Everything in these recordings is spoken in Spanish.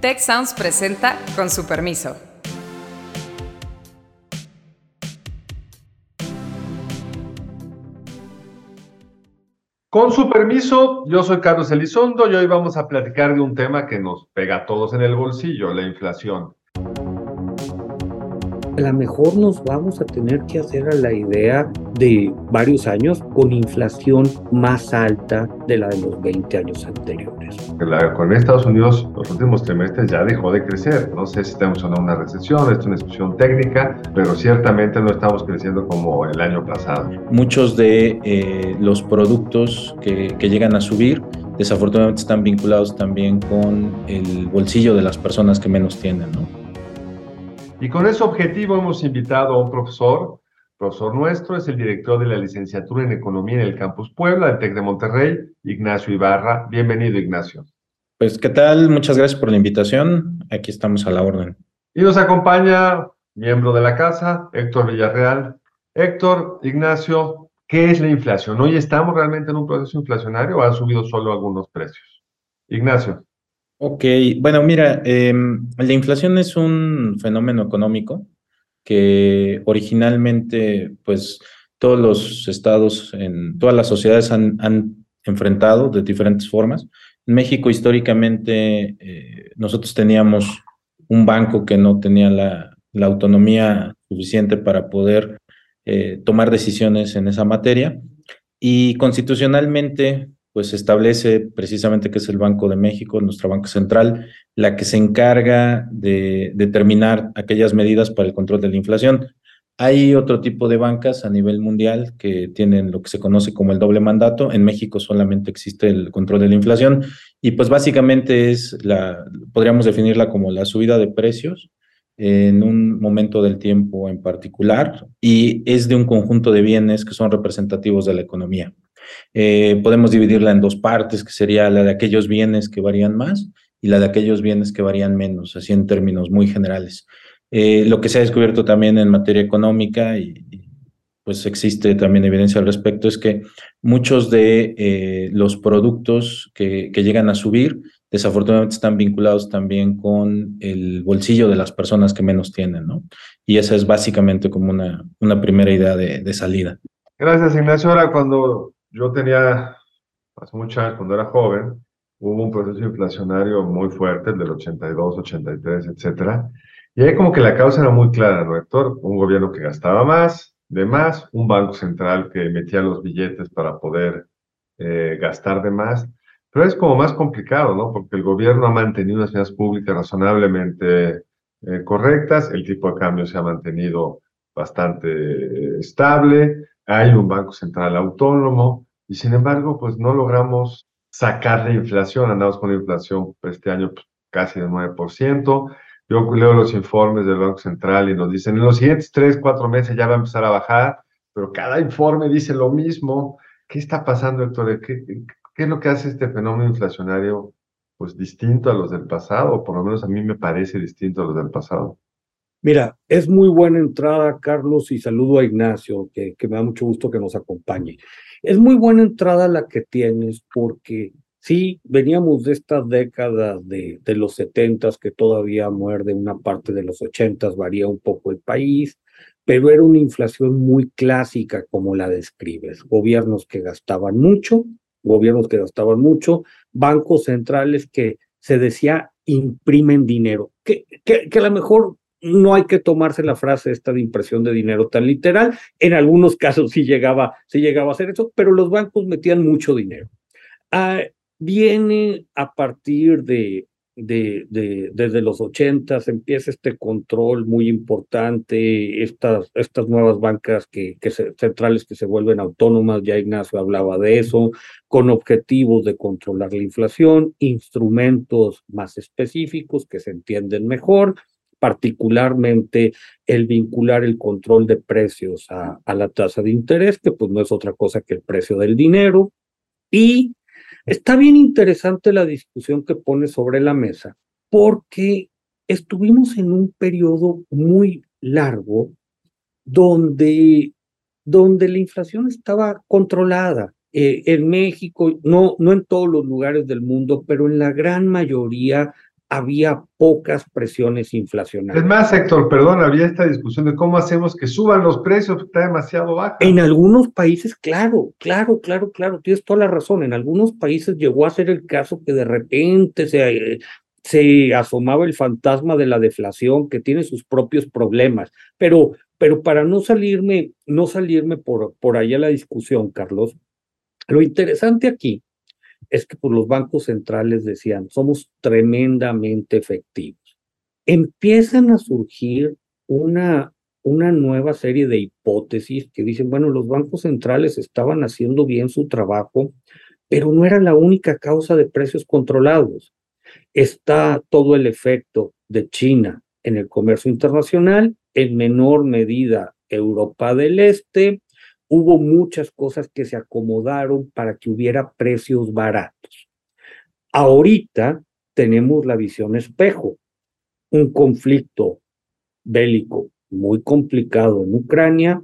Tech Sounds presenta con su permiso. Con su permiso, yo soy Carlos Elizondo y hoy vamos a platicar de un tema que nos pega a todos en el bolsillo, la inflación a lo mejor nos vamos a tener que hacer a la idea de varios años con inflación más alta de la de los 20 años anteriores. La con Estados Unidos los últimos trimestres ya dejó de crecer. No sé si estamos en una recesión, es una discusión técnica, pero ciertamente no estamos creciendo como el año pasado. Muchos de eh, los productos que, que llegan a subir desafortunadamente están vinculados también con el bolsillo de las personas que menos tienen, ¿no? Y con ese objetivo hemos invitado a un profesor, profesor nuestro, es el director de la licenciatura en Economía en el Campus Puebla, del TEC de Monterrey, Ignacio Ibarra. Bienvenido, Ignacio. Pues, ¿qué tal? Muchas gracias por la invitación. Aquí estamos a la orden. Y nos acompaña, miembro de la casa, Héctor Villarreal. Héctor, Ignacio, ¿qué es la inflación? ¿Hoy estamos realmente en un proceso inflacionario o han subido solo algunos precios? Ignacio. Ok, bueno, mira, em, la inflación es un fenómeno económico que originalmente, pues, todos los estados, en todas las sociedades han, enfrentado de diferentes formas. En México, históricamente, eh, nosotros teníamos un banco que no tenía la, autonomía suficiente para poder eh, tomar decisiones en esa materia. Y constitucionalmente, pues establece precisamente que es el Banco de México, nuestra banca central, la que se encarga de determinar aquellas medidas para el control de la inflación. Hay otro tipo de bancas a nivel mundial que tienen lo que se conoce como el doble mandato. En México solamente existe el control de la inflación y pues básicamente es la, podríamos definirla como la subida de precios en un momento del tiempo en particular y es de un conjunto de bienes que son representativos de la economía. Eh, podemos dividirla en dos partes, que sería la de aquellos bienes que varían más y la de aquellos bienes que varían menos, así en términos muy generales. Eh, lo que se ha descubierto también en materia económica y, pues existe también evidencia al respecto es que muchos de eh, los productos que, que, llegan a subir desafortunadamente están vinculados también con el bolsillo de las personas que menos tienen, ¿no? Y esa es básicamente como una, una primera idea de, de salida. Gracias, Ignacio. Ahora, cuando yo tenía, hace muchos años, cuando era joven, hubo un proceso inflacionario muy fuerte, el del 82, 83, etcétera. Y ahí como que la causa era muy clara, ¿no, Héctor? Un gobierno que gastaba más, de más, un banco central que emitía los billetes para poder eh, gastar de más. Pero es como más complicado, ¿no? Porque el gobierno ha mantenido unas finanzas públicas razonablemente eh, correctas, el tipo de cambio se ha mantenido bastante eh, estable, hay un banco central autónomo y sin embargo, pues no logramos sacar la inflación, andamos con la inflación este año pues, casi del 9%. Yo leo los informes del Banco Central y nos dicen, en los siguientes tres, cuatro meses ya va a empezar a bajar, pero cada informe dice lo mismo. ¿Qué está pasando, Héctor? ¿Qué, qué es lo que hace este fenómeno inflacionario pues distinto a los del pasado? O por lo menos a mí me parece distinto a los del pasado. Mira, es muy buena entrada, Carlos, y saludo a Ignacio, que, me da mucho gusto que nos acompañe. Es muy buena entrada la que tienes porque sí, veníamos de estas décadas de, de los setentas que todavía muerde una parte de los ochentas, varía un poco el país, pero era una inflación muy clásica como la describes. Gobiernos que gastaban mucho, gobiernos que gastaban mucho, bancos centrales que se decía imprimen dinero, que, que, que a lo mejor no hay que tomarse la frase esta de impresión de dinero tan literal. En algunos casos sí llegaba, sí llegaba a ser eso, pero los bancos metían mucho dinero. Ah, viene a partir de, de, de, desde los ochentas, empieza este control muy importante, estas, estas nuevas bancas que, centrales que se vuelven autónomas, ya Ignacio hablaba de eso, con objetivos de controlar la inflación, instrumentos más específicos que se entienden mejor, particularmente el vincular el control de precios a, la tasa de interés, que pues no es otra cosa que el precio del dinero. Y está bien interesante la discusión que pone sobre la mesa, porque estuvimos en un periodo muy largo donde, donde la inflación estaba controlada. Eh, en México, no, no en todos los lugares del mundo, pero en la gran mayoría había pocas presiones inflacionarias. Es más, Héctor, perdón, había esta discusión de cómo hacemos que suban los precios, está demasiado bajo. En algunos países, claro, claro, claro, claro, tienes toda la razón. En algunos países llegó a ser el caso que de repente se, se asomaba el fantasma de la deflación, que tiene sus propios problemas. Pero, pero para no salirme, no salirme por, por allá la discusión, Carlos, lo interesante aquí es que pues, los bancos centrales decían, somos tremendamente efectivos. Empiezan a surgir una, una nueva serie de hipótesis que dicen, bueno, los bancos centrales estaban haciendo bien su trabajo, pero no era la única causa de precios controlados. Está todo el efecto de China en el comercio internacional, en menor medida Europa del Este, hubo muchas cosas que se acomodaron para que hubiera precios baratos. Ahorita tenemos la visión espejo, un conflicto bélico muy complicado en Ucrania,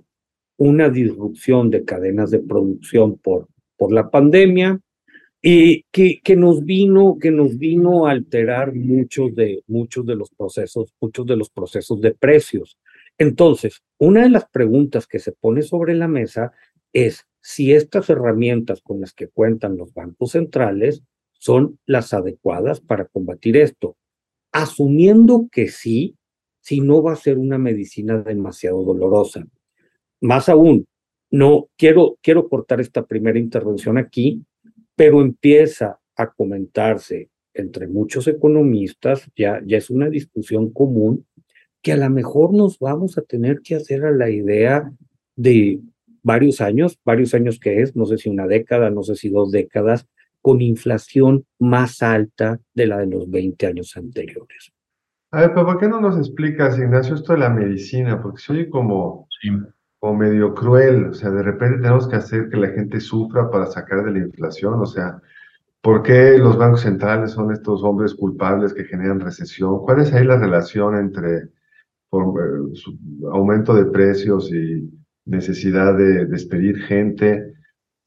una disrupción de cadenas de producción por, por la pandemia y que, que, nos vino, que nos vino a alterar muchos de, muchos de los procesos, muchos de los procesos de precios. Entonces, una de las preguntas que se pone sobre la mesa es si estas herramientas con las que cuentan los bancos centrales son las adecuadas para combatir esto. Asumiendo que sí, si no va a ser una medicina demasiado dolorosa. Más aún, no quiero, quiero cortar esta primera intervención aquí, pero empieza a comentarse entre muchos economistas, ya, ya es una discusión común, que a lo mejor nos vamos a tener que hacer a la idea de varios años, varios años que es, no sé si una década, no sé si dos décadas, con inflación más alta de la de los 20 años anteriores. A ver, pero ¿por qué no nos explicas, Ignacio, esto de la medicina? Porque soy como, como medio cruel, o sea, de repente tenemos que hacer que la gente sufra para sacar de la inflación, o sea, ¿por qué los bancos centrales son estos hombres culpables que generan recesión? ¿Cuál es ahí la relación entre por eh, aumento de precios y necesidad de despedir gente,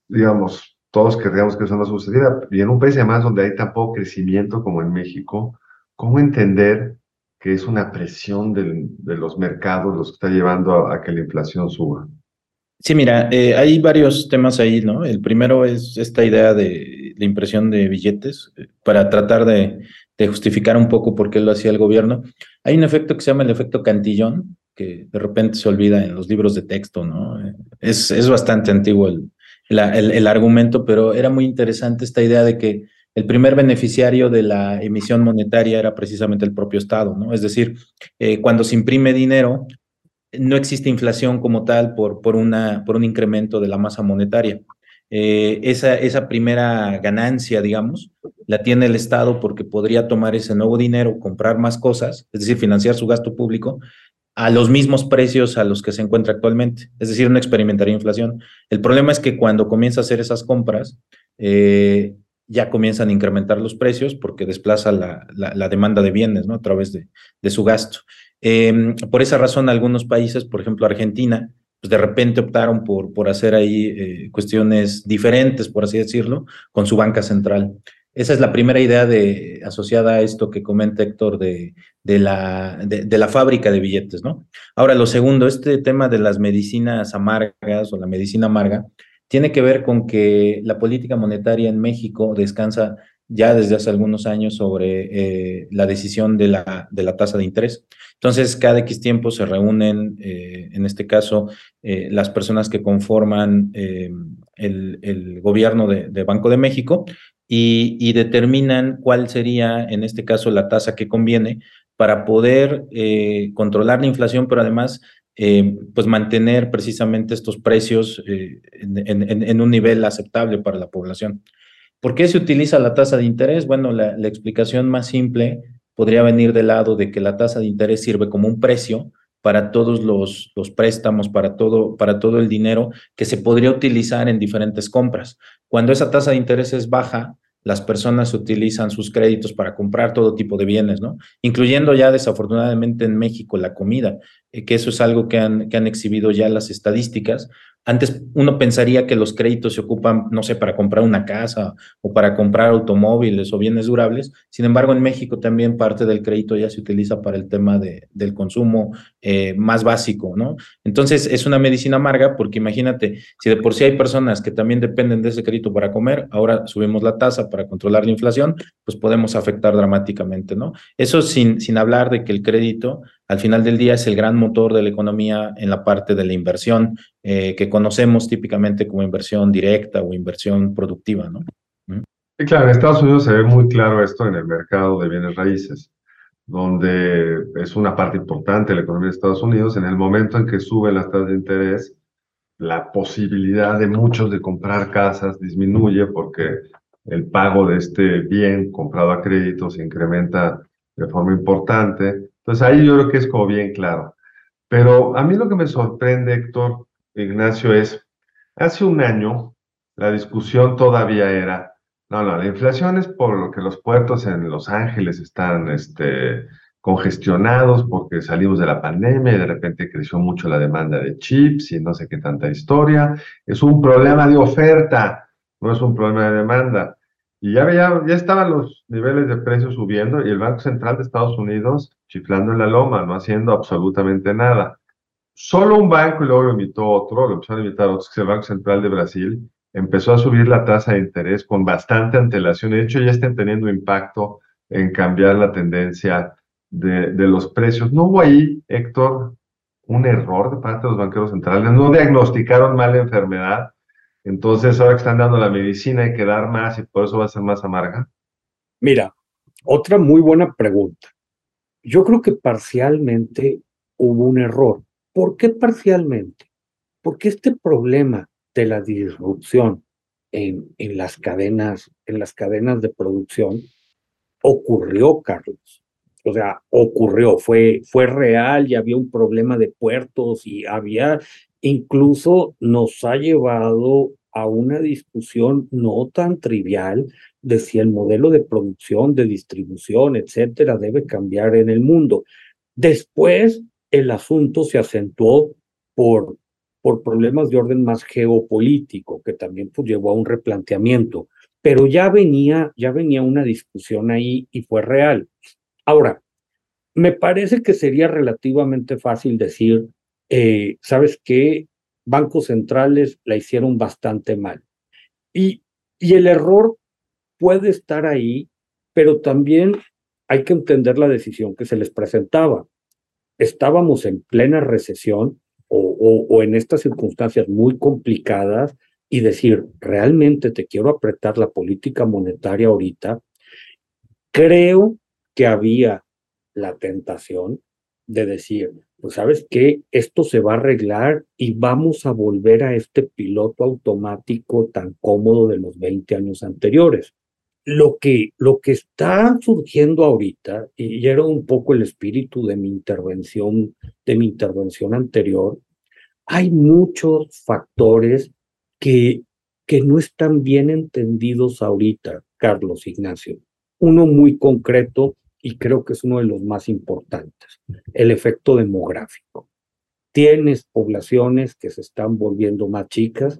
digamos, todos querríamos que eso no sucediera. Y en un país además donde hay tan poco crecimiento como en México, ¿cómo entender que es una presión de los mercados los que está llevando a, que la inflación suba? Sí, mira, eh, hay varios temas ahí, ¿no? El primero es esta idea de la impresión de billetes eh, para tratar de justificar un poco por qué lo hacía el gobierno. Hay un efecto que se llama el efecto cantillón, que de repente se olvida en los libros de texto, ¿no? Es, es bastante antiguo el, el, argumento, pero era muy interesante esta idea de que el primer beneficiario de la emisión monetaria era precisamente el propio Estado, ¿no? Es decir, eh, cuando se imprime dinero, no existe inflación como tal por, por, una, por un incremento de la masa monetaria. Eh, esa, esa primera ganancia, digamos, la tiene el Estado porque podría tomar ese nuevo dinero, comprar más cosas, es decir, financiar su gasto público a los mismos precios a los que se encuentra actualmente. Es decir, no experimentaría inflación. El problema es que cuando comienza a hacer esas compras, eh, ya comienzan a incrementar los precios porque desplaza la, la, demanda de bienes ¿no? a través de, de su gasto. Em, por esa razón, algunos países, por ejemplo Argentina, pues de repente optaron por, por hacer ahí eh, cuestiones diferentes, por así decirlo, con su banca central. Esa es la primera idea de, asociada a esto que comenta Héctor de, de, la, de, la fábrica de billetes, ¿no? Ahora, lo segundo, este tema de las medicinas amargas o la medicina amarga, tiene que ver con que la política monetaria en México descansa ya desde hace algunos años sobre eh, la decisión de la, de la tasa de interés. Entonces, cada X tiempo se reúnen, eh, en este caso, eh, las personas que conforman el, el, gobierno de, de, Banco de México y, y, determinan cuál sería, en este caso, la tasa que conviene para poder controlar la inflación, pero además pues mantener precisamente estos precios en, en, en, un nivel aceptable para la población. ¿Por qué se utiliza la tasa de interés? Bueno, la, explicación más simple podría venir del lado de que la tasa de interés sirve como un precio para todos los, los, préstamos, para todo, para todo el dinero que se podría utilizar en diferentes compras. Cuando esa tasa de interés es baja, las personas utilizan sus créditos para comprar todo tipo de bienes, ¿no? Incluyendo ya desafortunadamente en México la comida. Que eso es algo que han, que han exhibido ya las estadísticas, antes uno pensaría que los créditos se ocupan, no sé, para comprar una casa o para comprar automóviles o bienes durables. Sin embargo, en México también parte del crédito ya se utiliza para el tema de, del consumo eh, más básico, ¿no? Entonces, es una medicina amarga porque imagínate, si de por sí hay personas que también dependen de ese crédito para comer, ahora subimos la tasa para controlar la inflación, pues podemos afectar dramáticamente, ¿no? Eso sin, sin hablar de que el crédito al final del día es el gran motor de la economía en la parte de la inversión eh, que conocemos típicamente como inversión directa o inversión productiva, ¿no? Claro, en Estados Unidos se ve muy claro esto en el mercado de bienes raíces, donde es una parte importante de la economía de Estados Unidos. En el momento en que suben las tasas de interés, la posibilidad de muchos de comprar casas disminuye porque el pago de este bien comprado a crédito se incrementa de forma importante entonces ahí yo creo que es como bien claro. Pero a mí lo que me sorprende, Héctor, Ignacio, es, hace un año la discusión todavía era, no, no, la inflación es por lo que los puertos en Los Ángeles están este, congestionados porque salimos de la pandemia y de repente creció mucho la demanda de chips y no sé qué tanta historia. Es un problema de oferta, no es un problema de demanda. Y ya, ya, ya estaban los niveles de precios subiendo y el Banco Central de Estados Unidos chiflando en la loma, no haciendo absolutamente nada. Solo un banco, y luego lo invitó otro, lo empezaron a invitar otros, que es el Banco Central de Brasil, empezó a subir la tasa de interés con bastante antelación. De hecho, ya están teniendo impacto en cambiar la tendencia de, de los precios. ¿No hubo ahí, Héctor, un error de parte de los banqueros centrales? ¿No diagnosticaron mal la enfermedad? Entonces, ahora que están dando la medicina hay que dar más y por eso va a ser más amarga. Mira, otra muy buena pregunta. Yo creo que parcialmente hubo un error. ¿Por qué parcialmente? Porque este problema de la disrupción en, en, las cadenas, en las cadenas de producción ocurrió, Carlos. O sea, ocurrió, fue, fue real y había un problema de puertos y había, incluso nos ha llevado a una discusión no tan trivial de si el modelo de producción, de distribución, etcétera, debe cambiar en el mundo. Después, el asunto se acentuó por, por problemas de orden más geopolítico, que también pues, llevó a un replanteamiento. Pero ya venía, ya venía una discusión ahí y fue real. Ahora, me parece que sería relativamente fácil decir, eh, ¿sabes qué? Bancos centrales la hicieron bastante mal. Y, y el error puede estar ahí, pero también hay que entender la decisión que se les presentaba. Estábamos en plena recesión o, o, en estas circunstancias muy complicadas y decir, realmente te quiero apretar la política monetaria ahorita. Creo que había la tentación de decir, pues sabes que esto se va a arreglar y vamos a volver a este piloto automático tan cómodo de los 20 años anteriores. Lo que, lo que está surgiendo ahorita, y era un poco el espíritu de mi intervención, de mi intervención anterior, hay muchos factores que, que no están bien entendidos ahorita, Carlos Ignacio. Uno muy concreto y creo que es uno de los más importantes, el efecto demográfico. Tienes poblaciones que se están volviendo más chicas,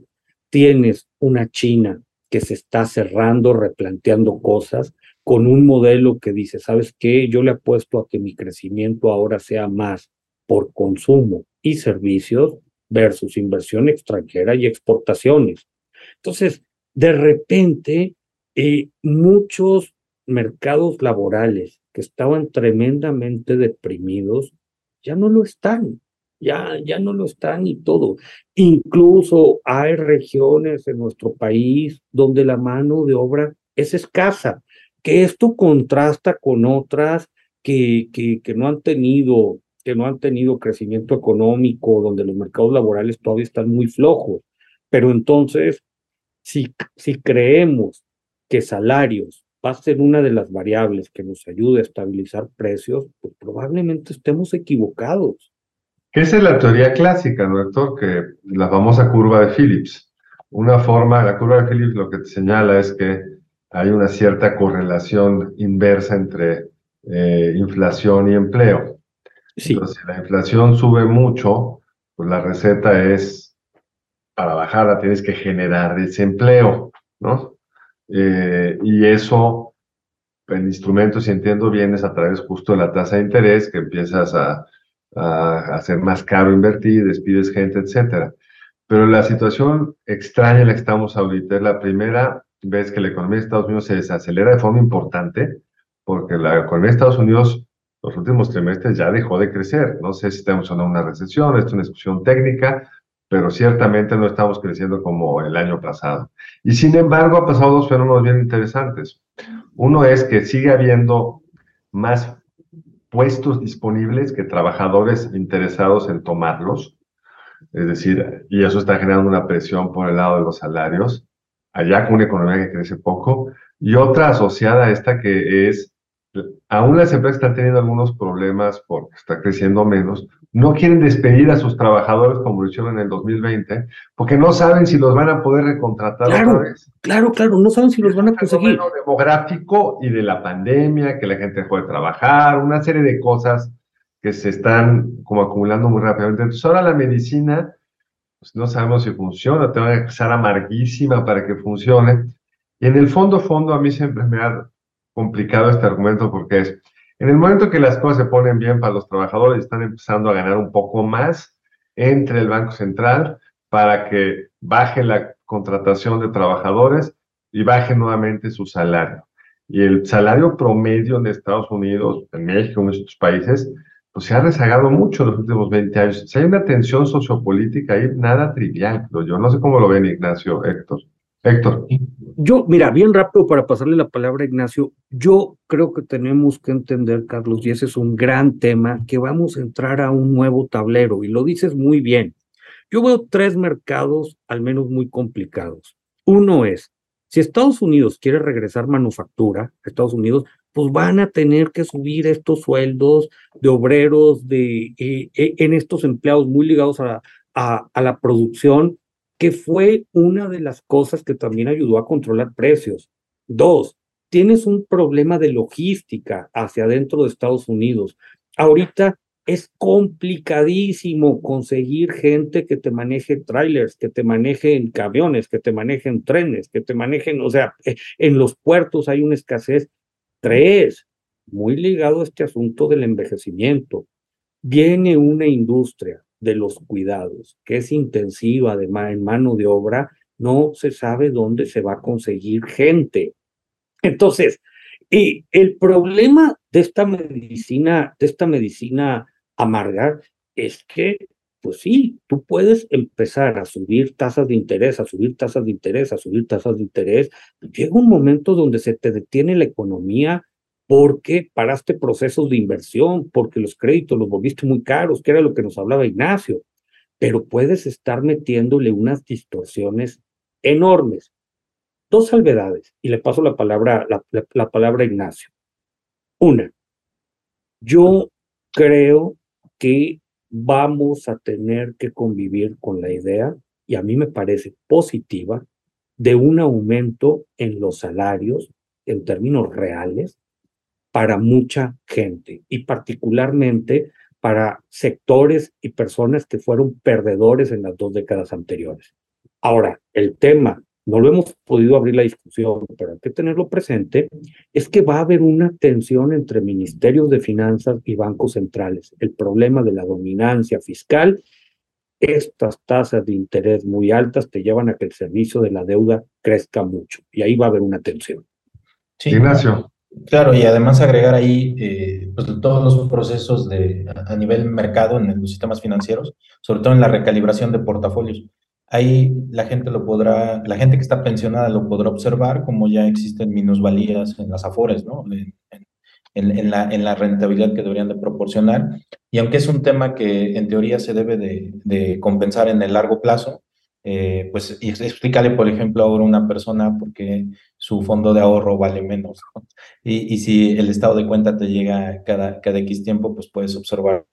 tienes una China que se está cerrando, replanteando cosas, con un modelo que dice, ¿sabes qué? Yo le apuesto a que mi crecimiento ahora sea más por consumo y servicios versus inversión extranjera y exportaciones. Entonces, de repente, eh, muchos mercados laborales estaban tremendamente deprimidos, ya no lo están, ya, ya no lo están y todo. Incluso hay regiones en nuestro país donde la mano de obra es escasa, que esto contrasta con otras que, que, que no han tenido que no han tenido crecimiento económico, donde los mercados laborales todavía están muy flojos. Pero entonces, si, si creemos que salarios va a ser una de las variables que nos ayude a estabilizar precios, pues probablemente estemos equivocados. Esa es la teoría clásica, ¿no? Que la famosa curva de Phillips. Una forma, la curva de Phillips lo que te señala es que hay una cierta correlación inversa entre eh, inflación y empleo. Sí. Entonces, si la inflación sube mucho, pues la receta es, para bajarla tienes que generar desempleo, ¿no? Eh, y eso, en instrumentos, si entiendo bien, es a través justo de la tasa de interés que empiezas a, a hacer más caro invertir, despides gente, etcétera. Pero la situación extraña en la que estamos ahorita es la primera vez que la economía de Estados Unidos se desacelera de forma importante, porque la economía de Estados Unidos los últimos trimestres ya dejó de crecer. No sé si estamos en una recesión, esto es una discusión técnica, pero ciertamente no estamos creciendo como el año pasado. Y sin embargo, ha pasado dos fenómenos bien interesantes. Uno es que sigue habiendo más puestos disponibles que trabajadores interesados en tomarlos. Es decir, y eso está generando una presión por el lado de los salarios, allá con una economía que crece poco. Y otra asociada a esta que es aún las empresas están teniendo algunos problemas porque está creciendo menos, no quieren despedir a sus trabajadores como lo hicieron en el 2020, porque no saben si los van a poder recontratar claro, otra vez. Claro, claro, no saben si los van a conseguir. Un demográfico y de la pandemia, que la gente dejó de trabajar, una serie de cosas que se están como acumulando muy rápidamente. Entonces ahora la medicina, pues no sabemos si funciona, tengo que empezar amarguísima para que funcione. Y en el fondo, fondo, a mí siempre me ha complicado este argumento porque es, en el momento que las cosas se ponen bien para los trabajadores, están empezando a ganar un poco más entre el Banco Central para que baje la contratación de trabajadores y baje nuevamente su salario. Y el salario promedio en Estados Unidos, en México, en otros países, pues se ha rezagado mucho en los últimos 20 años. Si hay una tensión sociopolítica ahí, nada trivial, yo no sé cómo lo ven Ignacio, Héctor. Héctor. Yo, mira, bien rápido para pasarle la palabra a Ignacio, yo creo que tenemos que entender, Carlos, y ese es un gran tema, que vamos a entrar a un nuevo tablero, y lo dices muy bien. Yo veo tres mercados al menos muy complicados. Uno es, si Estados Unidos quiere regresar manufactura, Estados Unidos, pues van a tener que subir estos sueldos de obreros, de, eh, eh, en estos empleados muy ligados a, a la producción, que fue una de las cosas que también ayudó a controlar precios. Dos, tienes un problema de logística hacia adentro de Estados Unidos. Ahorita es complicadísimo conseguir gente que te maneje trailers, que te manejen camiones, que te manejen trenes, que te manejen, o sea, eh, en los puertos hay una escasez. Tres, muy ligado a este asunto del envejecimiento. Viene una industria de los cuidados, que es intensiva además en mano de obra, no se sabe dónde se va a conseguir gente. Entonces, y el problema de esta medicina, de esta medicina amarga, es que, pues sí, tú puedes empezar a subir tasas de interés, a subir tasas de interés, a subir tasas de interés. Llega un momento donde se te detiene la economía porque paraste procesos de inversión, porque los créditos los volviste muy caros, que era lo que nos hablaba Ignacio, pero puedes estar metiéndole unas distorsiones enormes. Dos salvedades, y le paso la palabra, la, palabra a Ignacio. Una, yo creo que vamos a tener que convivir con la idea, y a mí me parece positiva, de un aumento en los salarios en términos reales para mucha gente y particularmente para sectores y personas que fueron perdedores en las dos décadas anteriores. Ahora, el tema, no lo hemos podido abrir la discusión, pero hay que tenerlo presente, es que va a haber una tensión entre ministerios de finanzas y bancos centrales. El problema de la dominancia fiscal, estas tasas de interés muy altas te llevan a que el servicio de la deuda crezca mucho y ahí va a haber una tensión. Sí. Ignacio. Claro, y además agregar ahí eh, pues, todos los procesos de, a nivel mercado en los sistemas financieros, sobre todo en la recalibración de portafolios. Ahí la gente lo podrá, la gente que está pensionada lo podrá observar, como ya existen minusvalías en las afores, ¿no? En, la, en la rentabilidad que deberían de proporcionar. Y aunque es un tema que en teoría se debe de, de compensar en el largo plazo, eh, pues explícale, por ejemplo, ahora una persona porque su fondo de ahorro vale menos. Y, y, si el estado de cuenta te llega cada, cada X tiempo, pues puedes observar.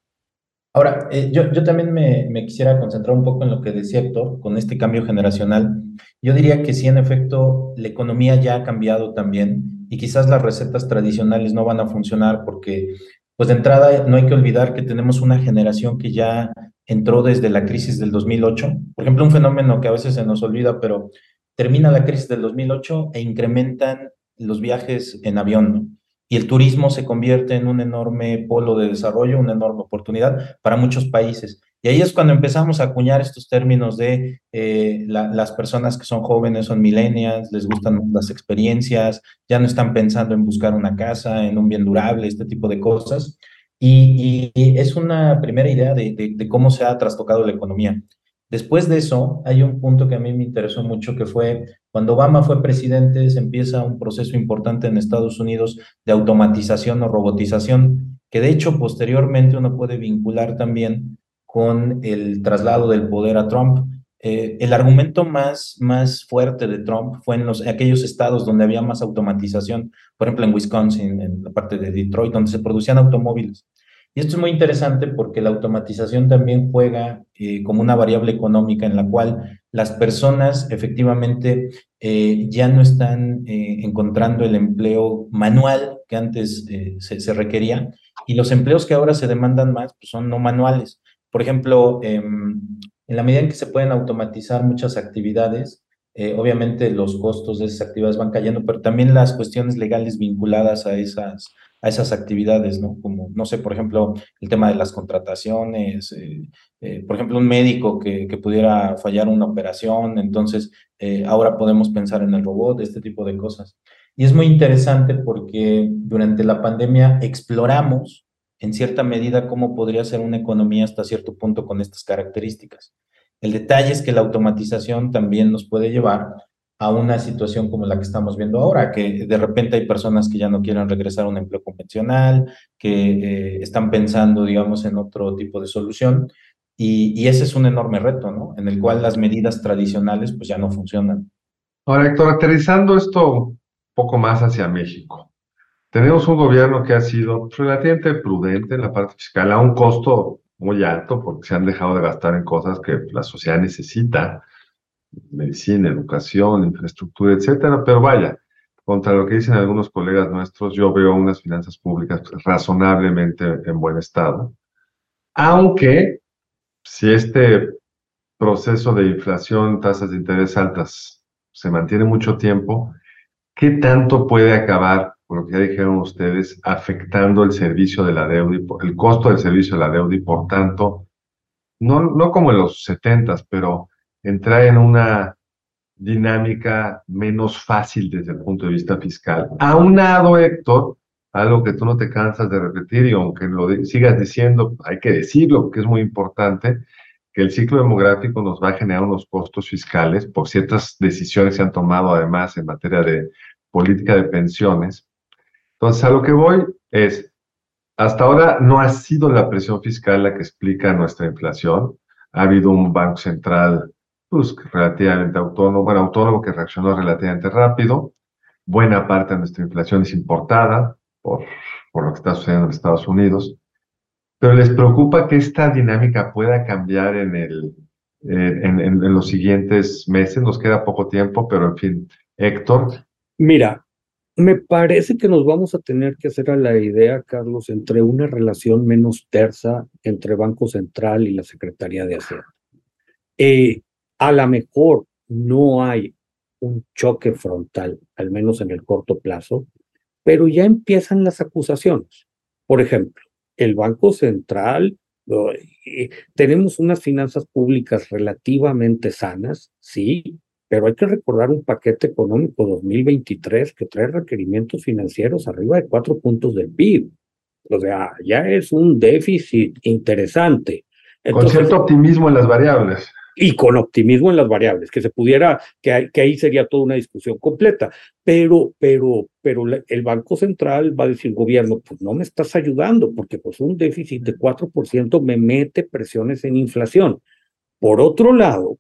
Ahora, eh, yo, yo también me, me, quisiera concentrar un poco en lo que decía Héctor, con este cambio generacional. Yo diría que sí, en efecto, la economía ya ha cambiado también y quizás las recetas tradicionales no van a funcionar porque Pues de entrada, no hay que olvidar que tenemos una generación que ya entró desde la crisis del 2008. Por ejemplo, un fenómeno que a veces se nos olvida, pero termina la crisis del 2008 e incrementan los viajes en avión. Y el turismo se convierte en un enorme polo de desarrollo, una enorme oportunidad para muchos países. Y ahí es cuando empezamos a acuñar estos términos de eh, las personas que son jóvenes, son millennials, les gustan las experiencias, ya no están pensando en buscar una casa, en un bien durable, este tipo de cosas. Y, es una primera idea de, de, cómo se ha trastocado la economía. Después de eso, hay un punto que a mí me interesó mucho, que fue cuando Obama fue presidente, se empieza un proceso importante en Estados Unidos de automatización o robotización, que de hecho posteriormente uno puede vincular también con el traslado del poder a Trump. Eh, el argumento más, más fuerte de Trump fue en, los, en aquellos estados donde había más automatización, por ejemplo en Wisconsin, en la parte de Detroit, donde se producían automóviles. Y esto es muy interesante porque la automatización también juega eh, como una variable económica en la cual las personas efectivamente eh, ya no están encontrando el empleo manual que antes se, requería y los empleos que ahora se demandan más pues son no manuales. Por ejemplo, em, en la medida en que se pueden automatizar muchas actividades, eh, obviamente los costos de esas actividades van cayendo, pero también las cuestiones legales vinculadas a esas, a esas actividades, ¿no? Como, no sé, por ejemplo, el tema de las contrataciones, eh, eh, por ejemplo, un médico que, pudiera fallar una operación, entonces ahora podemos pensar en el robot, este tipo de cosas. Y es muy interesante porque durante la pandemia exploramos en cierta medida cómo podría ser una economía hasta cierto punto con estas características. El detalle es que la automatización también nos puede llevar a una situación como la que estamos viendo ahora, que de repente hay personas que ya no quieren regresar a un empleo convencional, que eh, están pensando, digamos, en otro tipo de solución. Y, ese es un enorme reto, ¿no? En el cual las medidas tradicionales pues ya no funcionan. Ahora, Héctor, aterrizando esto un poco más hacia México. Tenemos un gobierno que ha sido relativamente prudente en la parte fiscal a un costo muy alto porque se han dejado de gastar en cosas que la sociedad necesita, medicina, educación, infraestructura, etcétera. Pero vaya, contra lo que dicen algunos colegas nuestros, yo veo unas finanzas públicas razonablemente en buen estado. Aunque si este proceso de inflación, tasas de interés altas se mantiene mucho tiempo, ¿qué tanto puede acabar por lo que ya dijeron ustedes, afectando el servicio de la deuda, y el costo del servicio de la deuda y por tanto, no, no como en los 70, pero entrar en una dinámica menos fácil desde el punto de vista fiscal. Aunado, Héctor, algo que tú no te cansas de repetir y aunque lo sigas diciendo, hay que decirlo porque es muy importante, que el ciclo demográfico nos va a generar unos costos fiscales por ciertas decisiones que se han tomado además en materia de política de pensiones, entonces, a lo que voy es, hasta ahora no ha sido la presión fiscal la que explica nuestra inflación. Ha habido un Banco Central pues, relativamente autónomo, bueno, autónomo que reaccionó relativamente rápido. Buena parte de nuestra inflación es importada por, por lo que está sucediendo en Estados Unidos. Pero les preocupa que esta dinámica pueda cambiar en, el, en, en los siguientes meses. Nos queda poco tiempo, pero en fin, Héctor. Mira, me parece que nos vamos a tener que hacer a la idea, Carlos, entre una relación menos tersa entre Banco Central y la Secretaría de Hacienda. Eh, a lo mejor no hay un choque frontal, al menos en el corto plazo, pero ya empiezan las acusaciones. Por ejemplo, el Banco Central, eh, tenemos unas finanzas públicas relativamente sanas, sí, pero hay que recordar un paquete económico 2023 que trae requerimientos financieros arriba de cuatro puntos del PIB. O sea, ya es un déficit interesante. con cierto optimismo en las variables. Y con optimismo en las variables, que se pudiera, que, que ahí sería toda una discusión completa. Pero, pero, pero el Banco Central va a decir, gobierno, pues no me estás ayudando, porque pues un déficit de 4% me mete presiones en inflación. Por otro lado,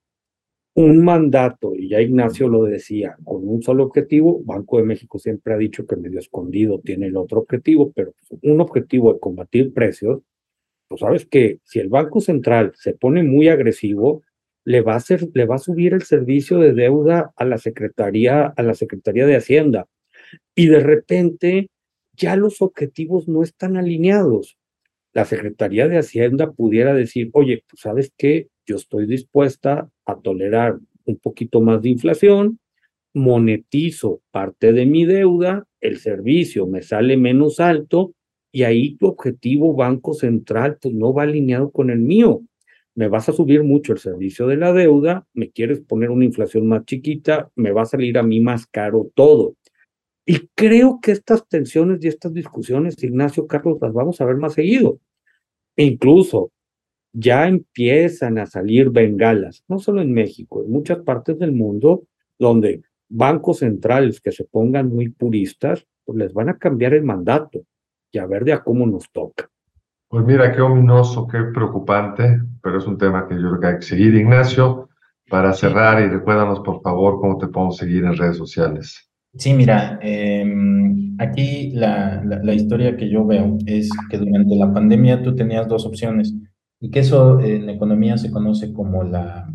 un mandato, y ya Ignacio lo decía, con un solo objetivo, Banco de México siempre ha dicho que medio escondido tiene el otro objetivo, pero un objetivo de combatir precios, pues sabes que si el Banco Central se pone muy agresivo, le va a hacer, le va a subir el servicio de deuda a la Secretaría, a la Secretaría de Hacienda. Y de repente ya los objetivos no están alineados. La Secretaría de Hacienda pudiera decir, oye, pues sabes qué, yo estoy dispuesta a tolerar un poquito más de inflación, monetizo parte de mi deuda, el servicio me sale menos alto y ahí tu objetivo Banco Central pues no va alineado con el mío. Me vas a subir mucho el servicio de la deuda, me quieres poner una inflación más chiquita, me va a salir a mí más caro todo. Y creo que estas tensiones y estas discusiones, Ignacio Carlos, las vamos a ver más seguido. incluso ya empiezan a salir bengalas, no solo en México, en muchas partes del mundo, donde bancos centrales que se pongan muy puristas, pues les van a cambiar el mandato y a ver de a cómo nos toca. Pues mira, qué ominoso, qué preocupante, pero es un tema que yo creo que hay que seguir. Ignacio, para cerrar y recuérdanos por favor cómo te podemos seguir en redes sociales. Sí, mira, em, aquí la, la, historia que yo veo es que durante la pandemia tú tenías dos opciones y que eso en economía se conoce como la,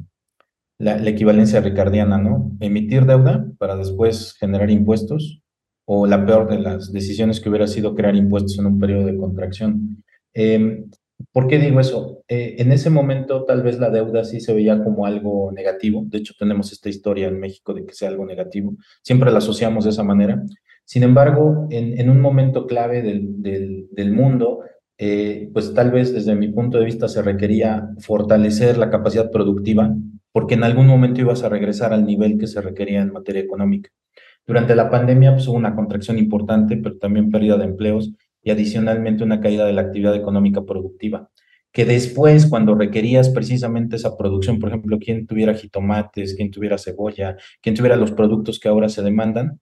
la, equivalencia ricardiana, ¿no? Emitir deuda para después generar impuestos o la peor de las decisiones que hubiera sido crear impuestos en un periodo de contracción. Em, ¿Por qué digo eso? Eh, en ese momento tal vez la deuda sí se veía como algo negativo. De hecho, tenemos esta historia en México de que sea algo negativo. Siempre la asociamos de esa manera. Sin embargo, en, un momento clave del mundo, eh, pues tal vez desde mi punto de vista se requería fortalecer la capacidad productiva porque en algún momento ibas a regresar al nivel que se requería en materia económica. Durante la pandemia pues, hubo una contracción importante, pero también pérdida de empleos adicionalmente una caída de la actividad económica productiva, que después cuando requerías precisamente esa producción, por ejemplo, quien tuviera jitomates, quien tuviera cebolla, quien tuviera los productos que ahora se demandan,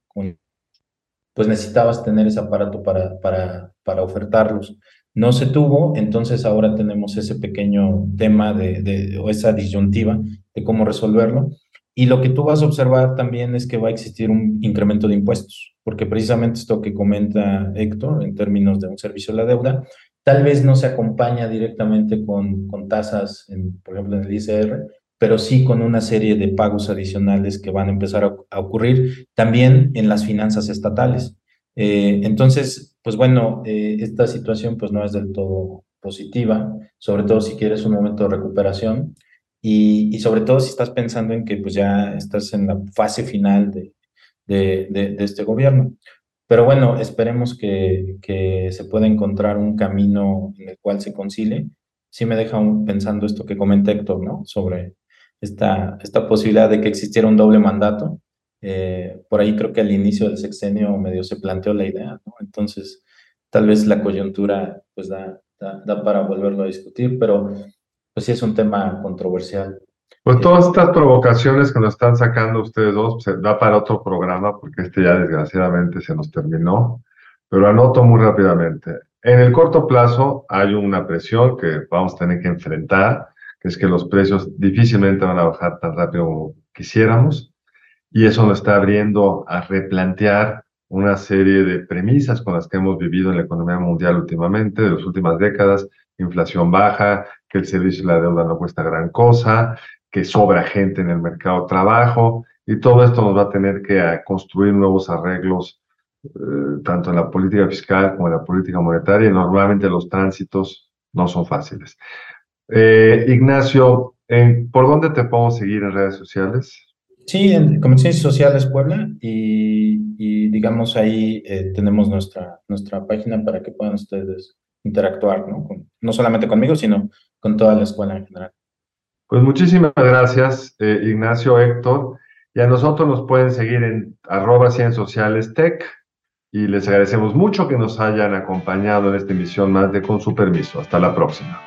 pues necesitabas tener ese aparato para, para, para ofertarlos. No se tuvo, entonces ahora tenemos ese pequeño tema de, de, o esa disyuntiva de cómo resolverlo. Y lo que tú vas a observar también es que va a existir un incremento de impuestos, porque precisamente esto que comenta Héctor en términos de un servicio a la deuda, tal vez no se acompaña directamente con, tasas, por ejemplo, en el ICR, pero sí con una serie de pagos adicionales que van a empezar a, a ocurrir también en las finanzas estatales. Eh, entonces, pues bueno, eh, esta situación pues no es del todo positiva, sobre todo si quieres un momento de recuperación. Y, sobre todo si estás pensando en que pues ya estás en la fase final de, de, de, este gobierno. Pero bueno, esperemos que, que, se pueda encontrar un camino en el cual se concilie. Sí me deja pensando esto que comenta Héctor, ¿no? Sobre esta, esta posibilidad de que existiera un doble mandato. Eh, por ahí creo que al inicio del sexenio medio se planteó la idea, ¿no? Entonces, tal vez la coyuntura pues da, da, da para volverlo a discutir, pero pues sí es un tema controversial. Pues todas estas provocaciones que nos están sacando ustedes dos, se da para otro programa, porque este ya desgraciadamente se nos terminó, pero anoto muy rápidamente. En el corto plazo hay una presión que vamos a tener que enfrentar, que es que los precios difícilmente van a bajar tan rápido como quisiéramos, y eso nos está abriendo a replantear una serie de premisas con las que hemos vivido en la economía mundial últimamente, de las últimas décadas, inflación baja, que el servicio de la deuda no cuesta gran cosa, que sobra gente en el mercado de trabajo, y todo esto nos va a tener que ah, construir nuevos arreglos, eh, tanto en la política fiscal como en la política monetaria, y normalmente los tránsitos no son fáciles. Eh, Ignacio, ¿por dónde te podemos seguir en redes sociales? Sí, en Comisiones Sociales Puebla y, digamos ahí eh, tenemos nuestra, nuestra página para que puedan ustedes interactuar, ¿no? no solamente conmigo, sino con toda la escuela en general. Pues muchísimas gracias, eh, Ignacio Héctor. Y a nosotros nos pueden seguir en arroba cien sociales tech y les agradecemos mucho que nos hayan acompañado en esta emisión más de Con su permiso. Hasta la próxima.